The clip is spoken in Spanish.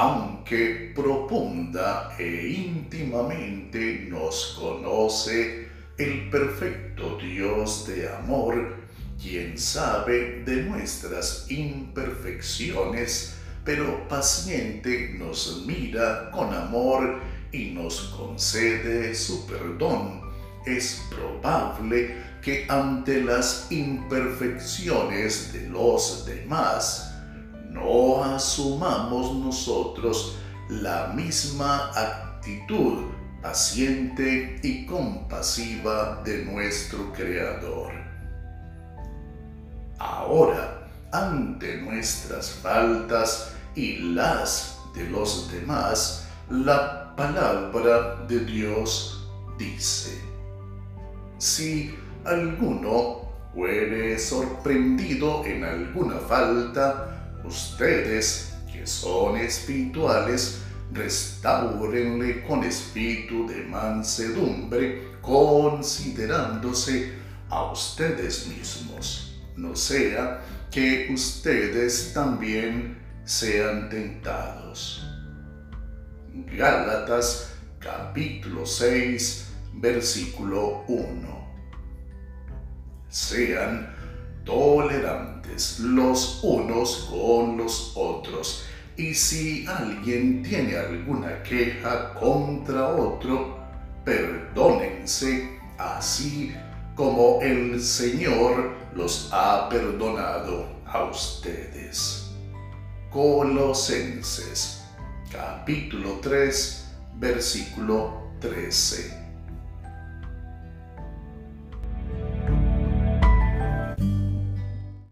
aunque profunda e íntimamente nos conoce el perfecto Dios de amor, quien sabe de nuestras imperfecciones, pero paciente nos mira con amor y nos concede su perdón. Es probable que ante las imperfecciones de los demás, no asumamos nosotros la misma actitud paciente y compasiva de nuestro Creador. Ahora, ante nuestras faltas y las de los demás, la palabra de Dios dice, si alguno fuere sorprendido en alguna falta, Ustedes, que son espirituales, restaurenle con espíritu de mansedumbre, considerándose a ustedes mismos, no sea que ustedes también sean tentados. Gálatas capítulo 6 versículo 1. Sean tolerantes los unos con los otros. Y si alguien tiene alguna queja contra otro, perdónense así como el Señor los ha perdonado a ustedes. Colosenses capítulo 3 versículo 13.